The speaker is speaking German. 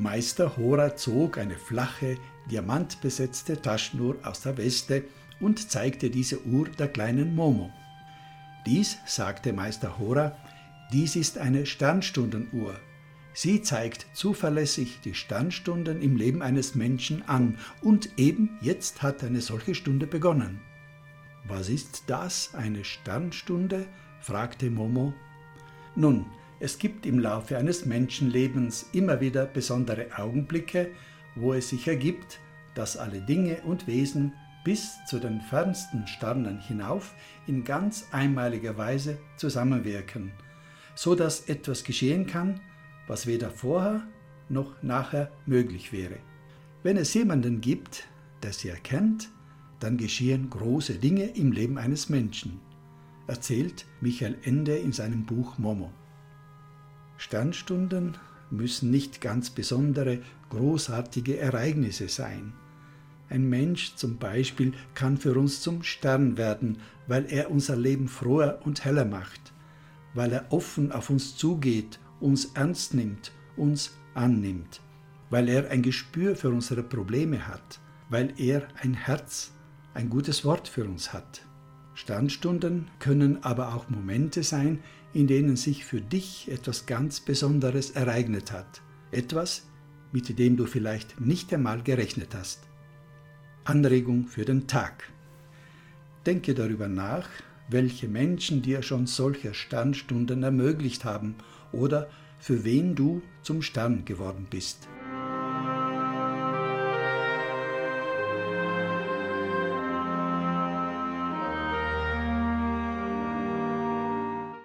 Meister Hora zog eine flache, diamantbesetzte Taschenuhr aus der Weste und zeigte diese Uhr der kleinen Momo. Dies, sagte Meister Hora, dies ist eine Sternstundenuhr. Sie zeigt zuverlässig die Sternstunden im Leben eines Menschen an und eben jetzt hat eine solche Stunde begonnen. Was ist das, eine Sternstunde? fragte Momo. Nun, es gibt im Laufe eines Menschenlebens immer wieder besondere Augenblicke, wo es sich ergibt, dass alle Dinge und Wesen bis zu den fernsten Sternen hinauf in ganz einmaliger Weise zusammenwirken, so dass etwas geschehen kann, was weder vorher noch nachher möglich wäre. Wenn es jemanden gibt, der sie erkennt, dann geschehen große Dinge im Leben eines Menschen, erzählt Michael Ende in seinem Buch Momo. Sternstunden müssen nicht ganz besondere, großartige Ereignisse sein. Ein Mensch zum Beispiel kann für uns zum Stern werden, weil er unser Leben froher und heller macht, weil er offen auf uns zugeht, uns ernst nimmt, uns annimmt, weil er ein Gespür für unsere Probleme hat, weil er ein Herz, ein gutes Wort für uns hat. Sternstunden können aber auch Momente sein, in denen sich für dich etwas ganz Besonderes ereignet hat, etwas, mit dem du vielleicht nicht einmal gerechnet hast. Anregung für den Tag. Denke darüber nach, welche Menschen dir schon solche Sternstunden ermöglicht haben oder für wen du zum Stern geworden bist.